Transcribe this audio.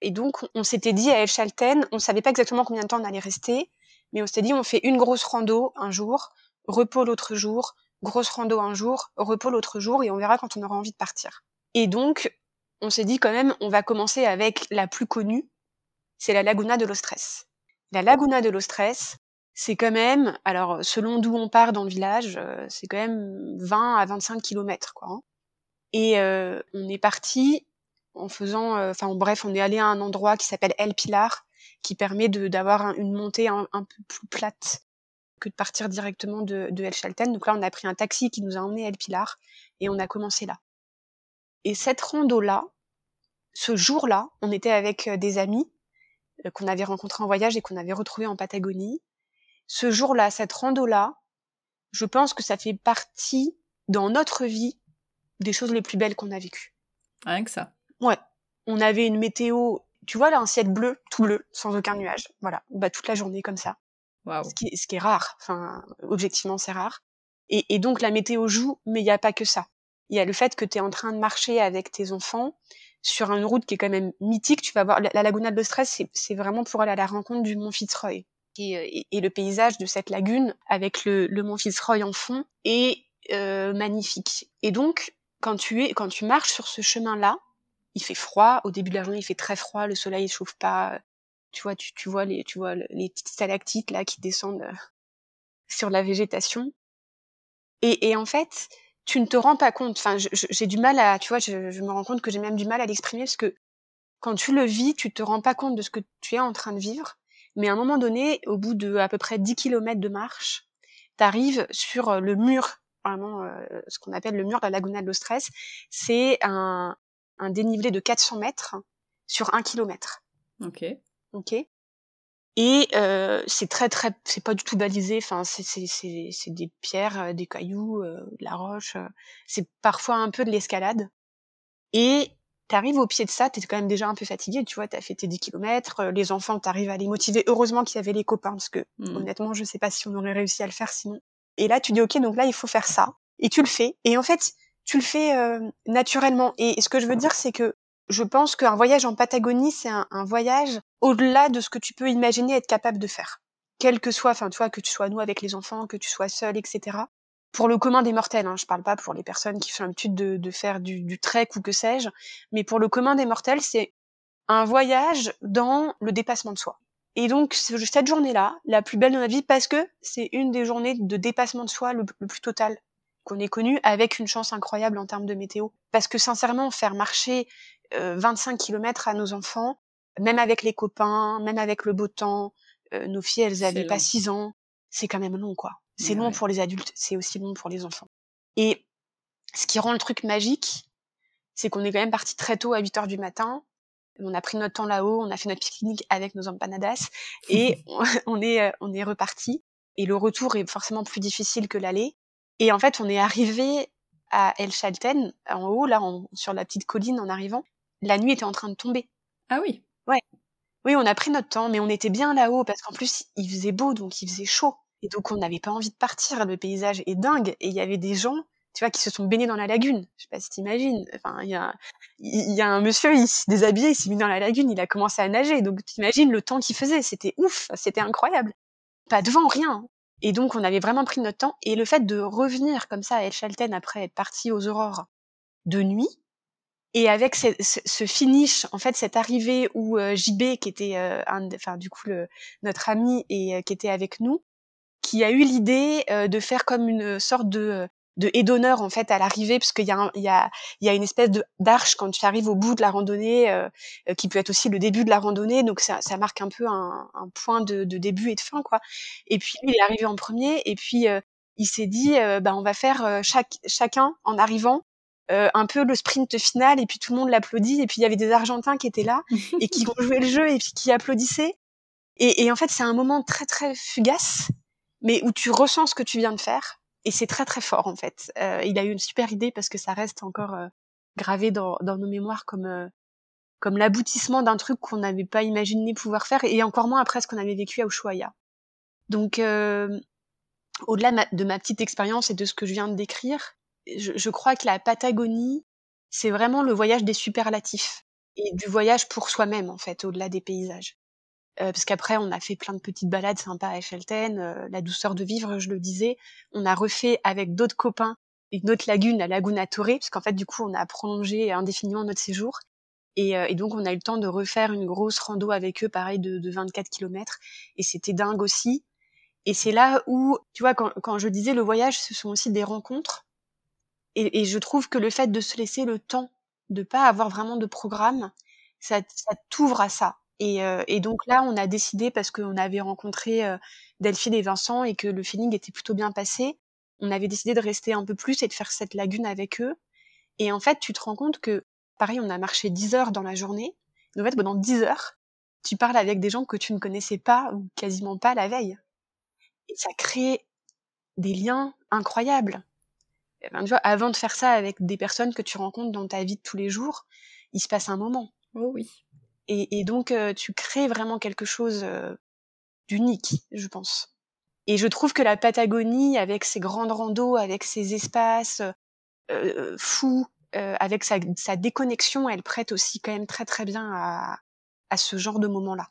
Et donc, on s'était dit à El Chalten, on savait pas exactement combien de temps on allait rester, mais on s'était dit, on fait une grosse rando un jour, repos l'autre jour, grosse rando un jour, repos l'autre jour, et on verra quand on aura envie de partir. Et donc, on s'est dit quand même, on va commencer avec la plus connue, c'est la Laguna de los Tres. La Laguna de los Tres, c'est quand même, alors selon d'où on part dans le village, euh, c'est quand même 20 à 25 kilomètres, quoi. Hein. Et euh, on est parti en faisant, euh, enfin bref, on est allé à un endroit qui s'appelle El Pilar, qui permet d'avoir une montée un, peu plus plate que de partir directement de, El Chalten. Donc là, on a pris un taxi qui nous a emmené à El Pilar et on a commencé là. Et cette rando-là, ce jour-là, on était avec des amis qu'on avait rencontrés en voyage et qu'on avait retrouvés en Patagonie. Ce jour-là, cette rando-là, je pense que ça fait partie dans notre vie des choses les plus belles qu'on a vécues. Rien que ça. Ouais. On avait une météo, tu vois là, un ciel bleu, tout bleu, sans aucun nuage. Voilà. Bah, toute la journée comme ça. Wow. Ce, qui, ce qui est rare. Enfin, objectivement, c'est rare. Et, et, donc, la météo joue, mais il n'y a pas que ça. Il y a le fait que tu es en train de marcher avec tes enfants sur une route qui est quand même mythique. Tu vas voir, la, Laguna de Stress, c'est vraiment pour aller à la rencontre du Mont Fitzroy. Et, et, le paysage de cette lagune, avec le, le Mont Fitzroy en fond, est euh, magnifique. Et donc, quand tu es, quand tu marches sur ce chemin-là, il fait froid. Au début de la journée, il fait très froid. Le soleil ne chauffe pas. Tu vois, tu, vois les, tu vois les petites stalactites là qui descendent euh, sur la végétation. Et, en fait, tu ne te rends pas compte. Enfin, j'ai du mal à, tu vois, je, me rends compte que j'ai même du mal à l'exprimer parce que quand tu le vis, tu te rends pas compte de ce que tu es en train de vivre. Mais à un moment donné, au bout de à peu près 10 km de marche, tu arrives sur euh, le mur vraiment euh, ce qu'on appelle le mur de la Laguna de los Tres. C'est un, un dénivelé de 400 mètres sur un kilomètre. Ok. Ok. Et euh, c'est très très, c'est pas du tout balisé. Enfin, c'est c'est c'est c'est des pierres, euh, des cailloux, euh, de la roche. Euh, c'est parfois un peu de l'escalade. Et t'arrives au pied de ça, t'es quand même déjà un peu fatigué. Tu vois, t'as fait tes 10 kilomètres. Les enfants, t'arrives à les motiver. Heureusement qu'il y avait les copains parce que mmh. honnêtement, je sais pas si on aurait réussi à le faire sinon. Et là, tu dis, OK, donc là, il faut faire ça. Et tu le fais. Et en fait, tu le fais euh, naturellement. Et, ce que je veux dire, c'est que je pense qu'un voyage en Patagonie, c'est un, voyage au-delà de ce que tu peux imaginer être capable de faire. Quel que soit, enfin, tu vois, que tu sois nous avec les enfants, que tu sois seul, etc. Pour le commun des mortels, hein, je parle pas pour les personnes qui font l'habitude de, faire du, du trek ou que sais-je, mais pour le commun des mortels, c'est un voyage dans le dépassement de soi. Et donc, cette journée-là, la plus belle de ma vie, parce que c'est une des journées de dépassement de soi le, plus total qu'on ait connu, avec une chance incroyable en termes de météo. Parce que sincèrement, faire marcher 25 euh, km à nos enfants, même avec les copains, même avec le beau temps, euh, nos filles, elles avaient pas 6 ans, c'est quand même long, quoi. C'est long pour les adultes, c'est aussi long pour les enfants. Et ce qui rend le truc magique, c'est qu'on est quand même parti très tôt à 8 heures du matin, on a pris notre temps là-haut, on a fait notre pique-nique avec nos empanadas et on est euh, on est reparti. Et le retour est forcément plus difficile que l'aller. Et en fait, on est arrivé à El Chalten, en haut, là, sur la petite colline en arrivant. La nuit était en train de tomber. Ah oui. Ouais. Oui, on a pris notre temps, mais on était bien là-haut parce qu'en plus il faisait beau, donc il faisait chaud. Et donc on n'avait pas envie de partir. Le paysage est dingue et il y avait des gens tu vois, qui se sont baignés dans la lagune. Je sais pas si t'imagines. Enfin, il y a, il y a un monsieur, il s'est déshabillé, il s'est mis dans la lagune, il a commencé à nager. Donc, t'imagines le temps qu'il faisait. C'était ouf, c'était incroyable. Pas de vent, rien. Et donc, on avait vraiment pris notre temps. Et le fait de revenir comme ça à El Chalten après être parti aux aurores de nuit, et avec ce, finish, en fait, cette arrivée où euh, JB, qui était, euh, un, enfin, du coup, notre ami et euh, qui était avec nous, qui a eu l'idée euh, de faire comme une sorte de de et d'honneur en fait à l'arrivée parce qu'il y a il y a il y a une espèce de d'arche quand tu arrives au bout de la randonnée euh, euh, qui peut être aussi le début de la randonnée. Donc ça, ça marque un peu un, un point de, de, début et de fin quoi. Et puis il est arrivé en premier. Et puis euh, il s'est dit bah on va faire chaque chacun en arrivant un peu le sprint final. Et puis tout le monde l'applaudit. Et puis il y avait des Argentins qui étaient là et qui ont joué le jeu et puis qui applaudissaient. Et, et en fait c'est un moment très très fugace mais où tu ressens ce que tu viens de faire et c'est très très fort en fait. Euh, il a eu une super idée parce que ça reste encore euh, gravé dans, dans, nos mémoires comme euh, comme l'aboutissement d'un truc qu'on n'avait pas imaginé pouvoir faire et encore moins après ce qu'on avait vécu à Ushuaia. Donc euh, au-delà de ma petite expérience et de ce que je viens de décrire, je, je crois que la Patagonie, c'est vraiment le voyage des superlatifs. et du voyage pour soi-même, en fait, au-delà des paysages. Heu, parce qu'après on a fait plein de petites balades sympas à Chelten, heu, la douceur de vivre, je le disais. On a refait avec d'autres copains une autre lagune, la Laguna Torrey, puisqu'en fait, du coup, on a prolongé indéfiniment notre séjour. Et heu et donc on a eu le temps de refaire une grosse rando avec eux, pareil de de 24 kilomètres. Et c'était dingue aussi. Et c'est là où, tu vois, quand je disais le voyage, ce sont aussi des rencontres. Et je trouve que le fait de se laisser le temps, de pas avoir vraiment de programme, ça ça t'ouvre à ça et heu et donc là, on a décidé parce qu'on avait rencontré, heu, Delphine et Vincent et que le feeling était plutôt bien passé, on avait décidé de rester un peu plus et de faire cette lagune avec eux et en fait, tu te rends compte que, pareil, on a marché 10 heures dans la journée, en fait, pendant 10 heures, tu parles avec des gens que tu ne connaissais pas ou quasiment pas la veille et ça crée des liens incroyables. Et ben, tu vois, avant de faire ça avec des personnes que tu rencontres dans ta vie de tous les jours, il se passe un moment Oh oui. Et donc heu, tu crées vraiment quelque chose, heu, d'unique, je pense et je trouve que la Patagonie, avec ses grandes randos, avec ses espaces, heu, fous, avec sa sa déconnexion, elle prête aussi quand même très, très bien à à ce genre de moment-là.